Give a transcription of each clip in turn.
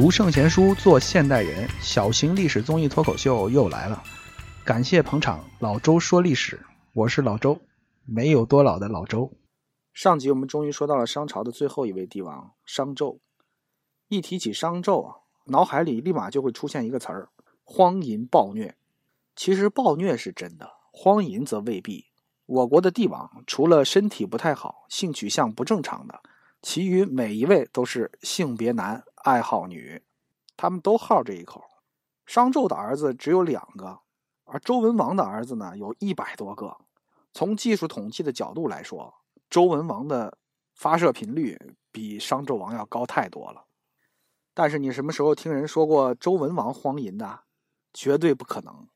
读圣贤书，做现代人。小型历史综艺脱口秀又来了，感谢捧场。老周说历史，我是老周，没有多老的老周。上集我们终于说到了商朝的最后一位帝王商纣。一提起商纣啊，脑海里立马就会出现一个词儿：荒淫暴虐。其实暴虐是真的，荒淫则未必。我国的帝王除了身体不太好、性取向不正常的，其余每一位都是性别男。爱好女，他们都好这一口。商纣的儿子只有两个，而周文王的儿子呢，有一百多个。从技术统计的角度来说，周文王的发射频率比商纣王要高太多了。但是你什么时候听人说过周文王荒淫的？绝对不可能。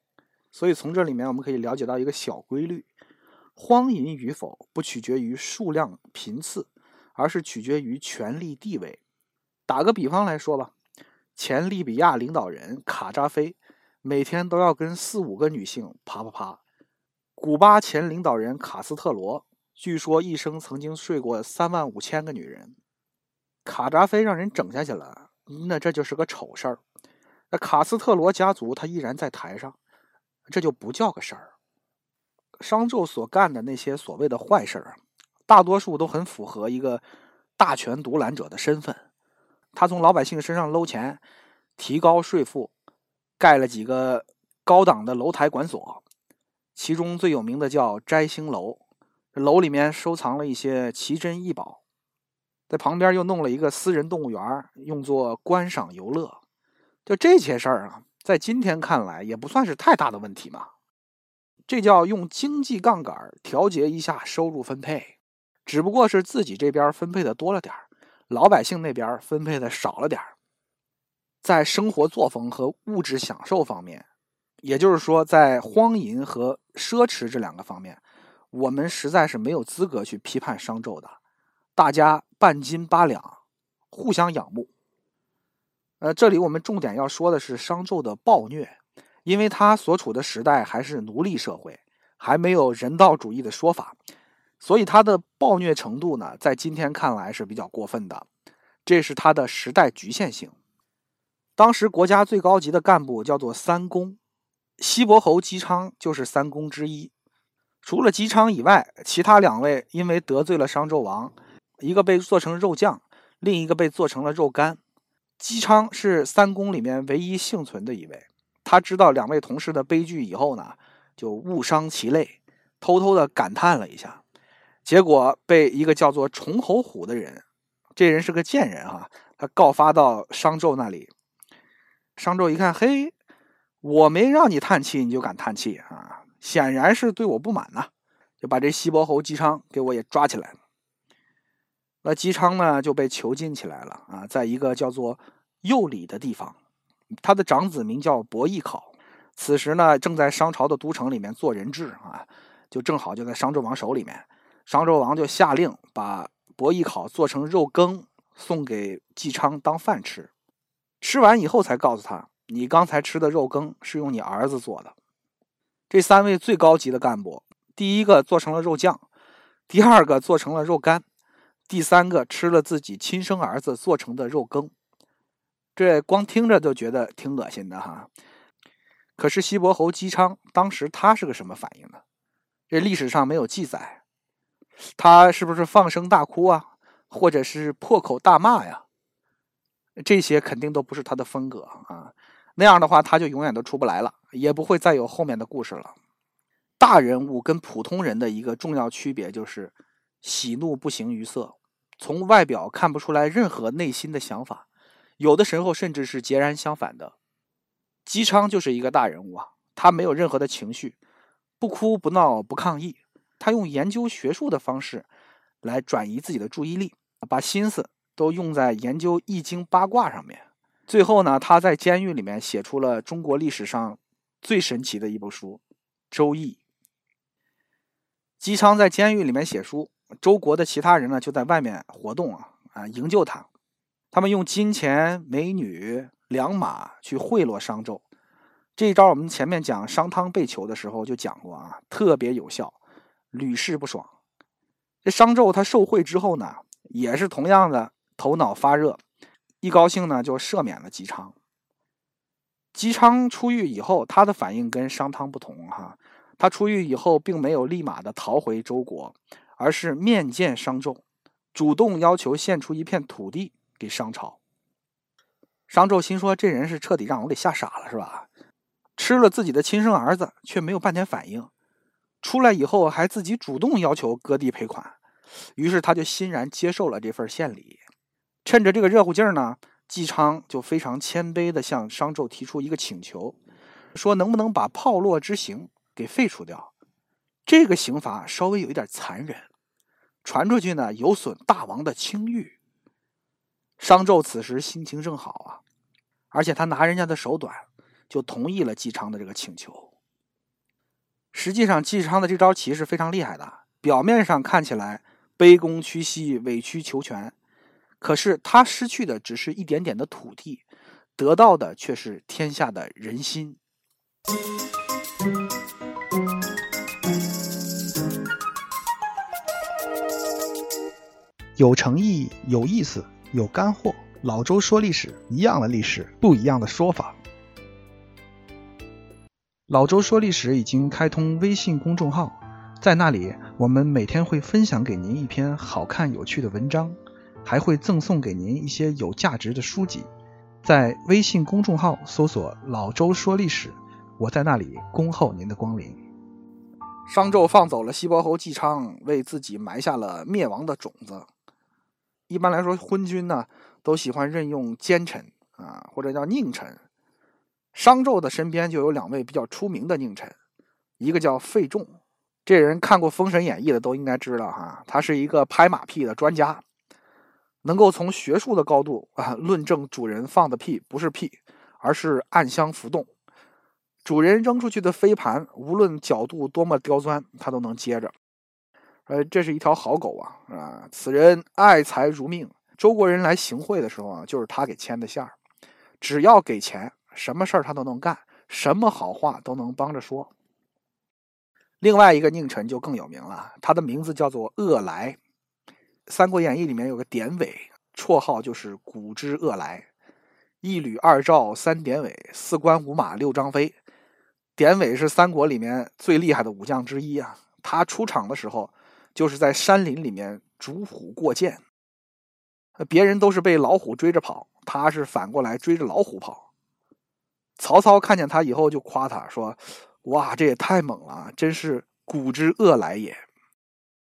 所以从这里面我们可以了解到一个小规律：荒淫与否不取决于数量频次，而是取决于权力地位。打个比方来说吧，前利比亚领导人卡扎菲每天都要跟四五个女性啪啪啪。古巴前领导人卡斯特罗据说一生曾经睡过三万五千个女人。卡扎菲让人整下去了，那这就是个丑事儿。那卡斯特罗家族他依然在台上，这就不叫个事儿。商纣所干的那些所谓的坏事儿，大多数都很符合一个大权独揽者的身份。他从老百姓身上搂钱，提高税负，盖了几个高档的楼台馆所，其中最有名的叫摘星楼。楼里面收藏了一些奇珍异宝，在旁边又弄了一个私人动物园，用作观赏游乐。就这些事儿啊，在今天看来也不算是太大的问题嘛。这叫用经济杠杆调节一下收入分配，只不过是自己这边分配的多了点儿。老百姓那边分配的少了点在生活作风和物质享受方面，也就是说，在荒淫和奢侈这两个方面，我们实在是没有资格去批判商纣的。大家半斤八两，互相仰慕。呃，这里我们重点要说的是商纣的暴虐，因为他所处的时代还是奴隶社会，还没有人道主义的说法。所以他的暴虐程度呢，在今天看来是比较过分的，这是他的时代局限性。当时国家最高级的干部叫做三公，西伯侯姬昌就是三公之一。除了姬昌以外，其他两位因为得罪了商纣王，一个被做成肉酱，另一个被做成了肉干。姬昌是三公里面唯一幸存的一位，他知道两位同事的悲剧以后呢，就误伤其类，偷偷的感叹了一下。结果被一个叫做崇侯虎的人，这人是个贱人啊，他告发到商纣那里。商纣一看，嘿，我没让你叹气，你就敢叹气啊？显然是对我不满呐，就把这西伯侯姬昌给我也抓起来了。那姬昌呢就被囚禁起来了啊，在一个叫做右里的地方。他的长子名叫伯邑考，此时呢正在商朝的都城里面做人质啊，就正好就在商纣王手里面。商纣王就下令把伯邑考做成肉羹送给姬昌当饭吃，吃完以后才告诉他：“你刚才吃的肉羹是用你儿子做的。”这三位最高级的干部，第一个做成了肉酱，第二个做成了肉干，第三个吃了自己亲生儿子做成的肉羹。这光听着就觉得挺恶心的哈。可是西伯侯姬昌当时他是个什么反应呢？这历史上没有记载。他是不是放声大哭啊，或者是破口大骂呀？这些肯定都不是他的风格啊。那样的话，他就永远都出不来了，也不会再有后面的故事了。大人物跟普通人的一个重要区别就是喜怒不形于色，从外表看不出来任何内心的想法，有的时候甚至是截然相反的。姬昌就是一个大人物啊，他没有任何的情绪，不哭不闹不抗议。他用研究学术的方式来转移自己的注意力，把心思都用在研究易经八卦上面。最后呢，他在监狱里面写出了中国历史上最神奇的一部书《周易》。姬昌在监狱里面写书，周国的其他人呢就在外面活动啊啊营救他。他们用金钱、美女、良马去贿赂商纣。这一招我们前面讲商汤被囚的时候就讲过啊，特别有效。屡试不爽。这商纣他受贿之后呢，也是同样的头脑发热，一高兴呢就赦免了姬昌。姬昌出狱以后，他的反应跟商汤不同哈，他出狱以后并没有立马的逃回周国，而是面见商纣，主动要求献出一片土地给商朝。商纣心说：“这人是彻底让我给吓傻了，是吧？吃了自己的亲生儿子，却没有半点反应。出来以后还自己主动要求割地赔款，于是他就欣然接受了这份献礼。趁着这个热乎劲儿呢，姬昌就非常谦卑地向商纣提出一个请求，说能不能把炮烙之刑给废除掉？这个刑罚稍微有一点残忍，传出去呢有损大王的清誉。商纣此时心情正好啊。”而且他拿人家的手短，就同意了姬昌的这个请求。实际上，姬昌的这招棋是非常厉害的。表面上看起来卑躬屈膝、委曲求全，可是他失去的只是一点点的土地，得到的却是天下的人心。有诚意、有意思、有干货。老周说历史，一样的历史，不一样的说法。老周说历史已经开通微信公众号，在那里我们每天会分享给您一篇好看有趣的文章，还会赠送给您一些有价值的书籍。在微信公众号搜索“老周说历史”，我在那里恭候您的光临。商纣放走了西伯侯姬昌，为自己埋下了灭亡的种子。一般来说，昏君呢？都喜欢任用奸臣啊，或者叫佞臣。商纣的身边就有两位比较出名的佞臣，一个叫费仲，这人看过《封神演义》的都应该知道哈，他是一个拍马屁的专家，能够从学术的高度啊论证主人放的屁不是屁，而是暗箱浮动。主人扔出去的飞盘，无论角度多么刁钻，他都能接着。呃，这是一条好狗啊啊！此人爱财如命。周国人来行贿的时候啊，就是他给牵的线儿。只要给钱，什么事儿他都能干，什么好话都能帮着说。另外一个佞臣就更有名了，他的名字叫做恶来。《三国演义》里面有个典韦，绰号就是古之恶来。一吕二赵三典韦，四关五马六张飞。典韦是三国里面最厉害的武将之一啊。他出场的时候，就是在山林里面逐虎过涧。别人都是被老虎追着跑，他是反过来追着老虎跑。曹操看见他以后就夸他说：“哇，这也太猛了，真是古之恶来也。”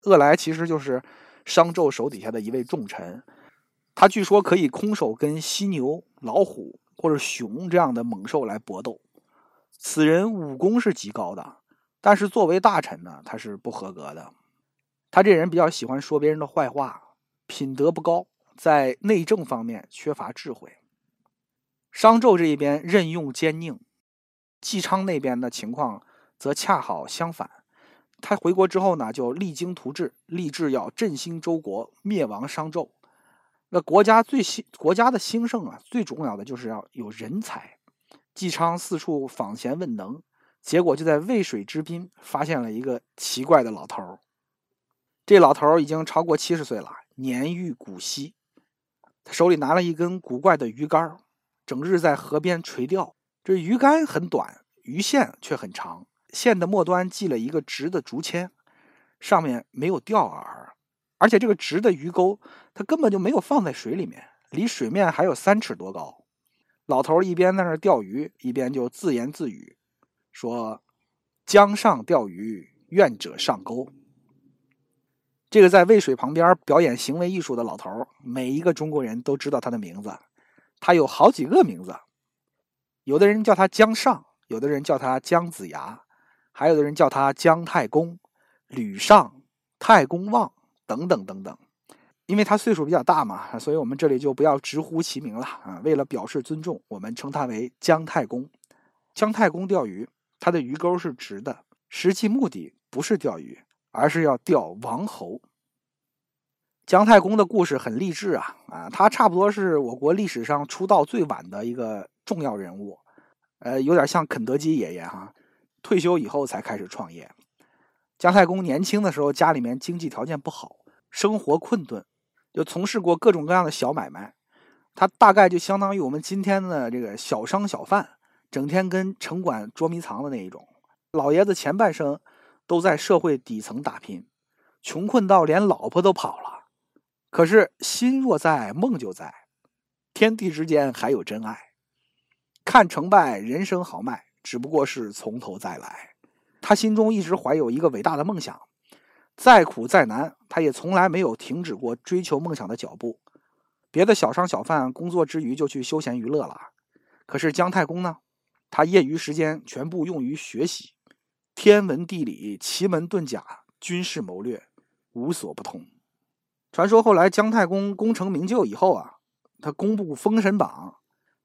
恶来其实就是商纣手底下的一位重臣，他据说可以空手跟犀牛、老虎或者熊这样的猛兽来搏斗。此人武功是极高的，但是作为大臣呢，他是不合格的。他这人比较喜欢说别人的坏话，品德不高。在内政方面缺乏智慧。商纣这一边任用奸佞，姬昌那边的情况则恰好相反。他回国之后呢，就励精图治，立志要振兴周国，灭亡商纣。那国家最兴，国家的兴盛啊，最重要的就是要有人才。姬昌四处访贤问能，结果就在渭水之滨发现了一个奇怪的老头儿。这老头儿已经超过七十岁了，年逾古稀。他手里拿了一根古怪的鱼竿儿，整日在河边垂钓。这鱼竿很短，鱼线却很长，线的末端系了一个直的竹签，上面没有钓饵，而且这个直的鱼钩，它根本就没有放在水里面，离水面还有三尺多高。老头一边在那钓鱼，一边就自言自语，说：“江上钓鱼，愿者上钩。”这个在渭水旁边表演行为艺术的老头每一个中国人都知道他的名字。他有好几个名字，有的人叫他姜尚，有的人叫他姜子牙，还有的人叫他姜太公、吕尚、太公望等等等等。因为他岁数比较大嘛，所以我们这里就不要直呼其名了啊。为了表示尊重，我们称他为姜太公。姜太公钓鱼，他的鱼钩是直的，实际目的不是钓鱼。而是要钓王侯。姜太公的故事很励志啊啊，他差不多是我国历史上出道最晚的一个重要人物，呃，有点像肯德基爷爷哈，退休以后才开始创业。姜太公年轻的时候家里面经济条件不好，生活困顿，就从事过各种各样的小买卖，他大概就相当于我们今天的这个小商小贩，整天跟城管捉迷藏的那一种。老爷子前半生都在社会底层打拼，穷困到连老婆都跑了。可是心若在，梦就在，天地之间还有真爱。看成败，人生豪迈，只不过是从头再来。他心中一直怀有一个伟大的梦想，再苦再难，他也从来没有停止过追求梦想的脚步。别的小商小贩工作之余就去休闲娱乐了，可是姜太公呢？他业余时间全部用于学习，天文地理、奇门遁甲、军事谋略，无所不通。传说后来姜太公功成名就以后啊，他公布封神榜，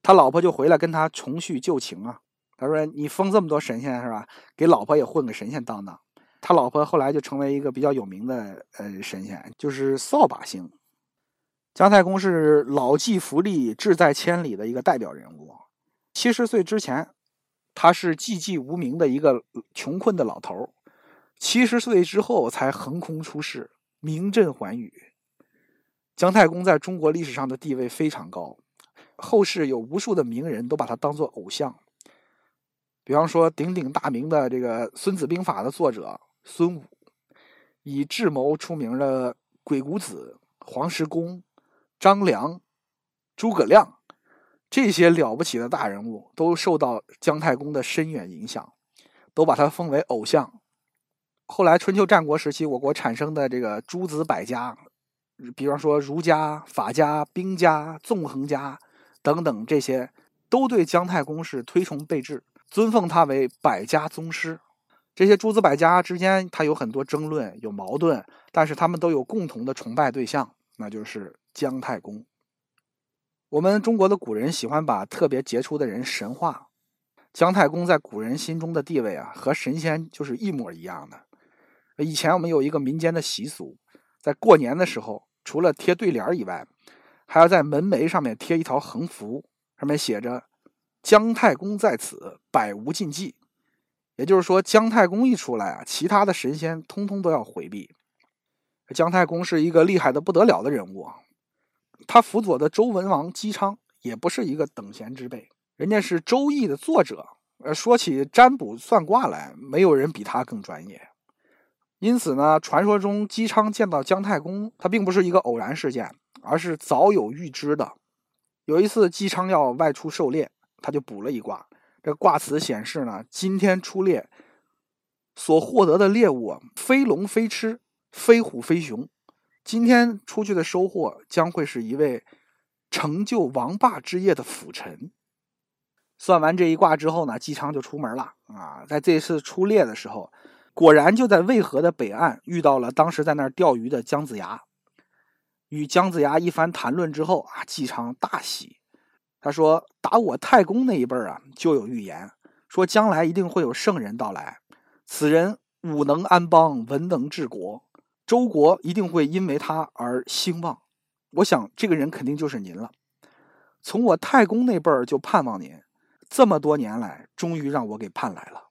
他老婆就回来跟他重叙旧情啊。他说：“你封这么多神仙是吧？给老婆也混个神仙当当。”他老婆后来就成为一个比较有名的呃神仙，就是扫把星。姜太公是老骥伏枥，志在千里的一个代表人物。七十岁之前，他是寂寂无名的一个穷困的老头七十岁之后才横空出世，名震寰宇。姜太公在中国历史上的地位非常高，后世有无数的名人都把他当做偶像。比方说，鼎鼎大名的这个《孙子兵法》的作者孙武，以智谋出名的鬼谷子、黄石公、张良、诸葛亮，这些了不起的大人物都受到姜太公的深远影响，都把他封为偶像。后来春秋战国时期，我国产生的这个诸子百家，比方说儒家、法家、兵家、纵横家等等，这些都对姜太公是推崇备至。尊奉他为百家宗师，这些诸子百家之间，他有很多争论，有矛盾，但是他们都有共同的崇拜对象，那就是姜太公。我们中国的古人喜欢把特别杰出的人神化，姜太公在古人心中的地位啊，和神仙就是一模一样的。以前我们有一个民间的习俗，在过年的时候，除了贴对联以外，还要在门楣上面贴一条横幅，上面写着。姜太公在此，百无禁忌。也就是说，姜太公一出来啊，其他的神仙通通都要回避。姜太公是一个厉害的不得了的人物，他辅佐的周文王姬昌也不是一个等闲之辈，人家是《周易》的作者。呃，说起占卜算卦来，没有人比他更专业。因此呢，传说中姬昌见到姜太公，他并不是一个偶然事件，而是早有预知的。有一次，姬昌要外出狩猎。他就卜了一卦，这卦辞显示呢，今天出猎所获得的猎物啊，非龙非螭，非虎非熊，今天出去的收获将会是一位成就王霸之业的辅臣。算完这一卦之后呢，姬昌就出门了啊，在这次出猎的时候，果然就在渭河的北岸遇到了当时在那儿钓鱼的姜子牙，与姜子牙一番谈论之后啊，姬昌大喜。他说：“打我太公那一辈儿啊，就有预言，说将来一定会有圣人到来。此人武能安邦，文能治国，周国一定会因为他而兴旺。我想这个人肯定就是您了。从我太公那辈儿就盼望您，这么多年来，终于让我给盼来了。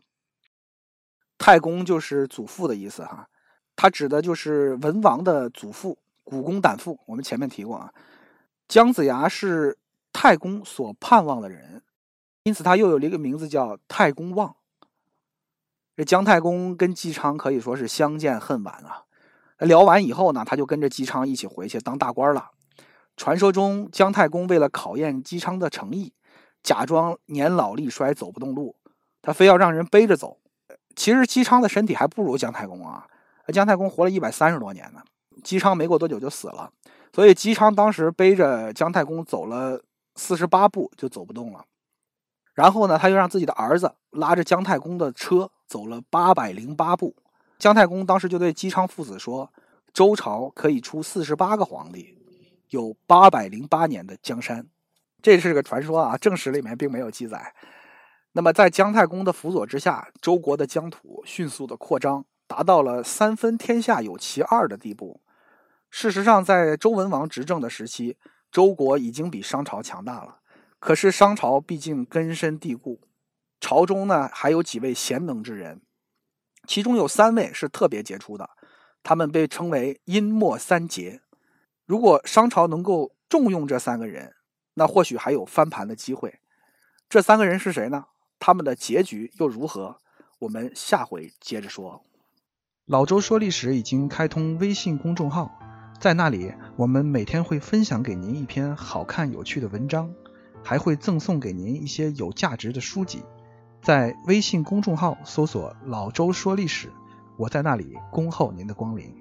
太公就是祖父的意思哈，他指的就是文王的祖父，古公胆父。我们前面提过啊，姜子牙是。”太公所盼望的人，因此他又有了一个名字叫太公望。这姜太公跟姬昌可以说是相见恨晚啊。聊完以后呢，他就跟着姬昌一起回去当大官了。传说中，姜太公为了考验姬昌的诚意，假装年老力衰走不动路，他非要让人背着走。其实姬昌的身体还不如姜太公啊。姜太公活了一百三十多年呢，姬昌没过多久就死了，所以姬昌当时背着姜太公走了。四十八步就走不动了，然后呢，他又让自己的儿子拉着姜太公的车走了八百零八步。姜太公当时就对姬昌父子说：“周朝可以出四十八个皇帝，有八百零八年的江山。”这是个传说啊，正史里面并没有记载。那么，在姜太公的辅佐之下，周国的疆土迅速的扩张，达到了三分天下有其二的地步。事实上，在周文王执政的时期。周国已经比商朝强大了，可是商朝毕竟根深蒂固，朝中呢还有几位贤能之人，其中有三位是特别杰出的，他们被称为“殷末三杰”。如果商朝能够重用这三个人，那或许还有翻盘的机会。这三个人是谁呢？他们的结局又如何？我们下回接着说。老周说历史已经开通微信公众号，在那里我们每天会分享给您一篇好看有趣的文章，还会赠送给您一些有价值的书籍。在微信公众号搜索“老周说历史”，我在那里恭候您的光临。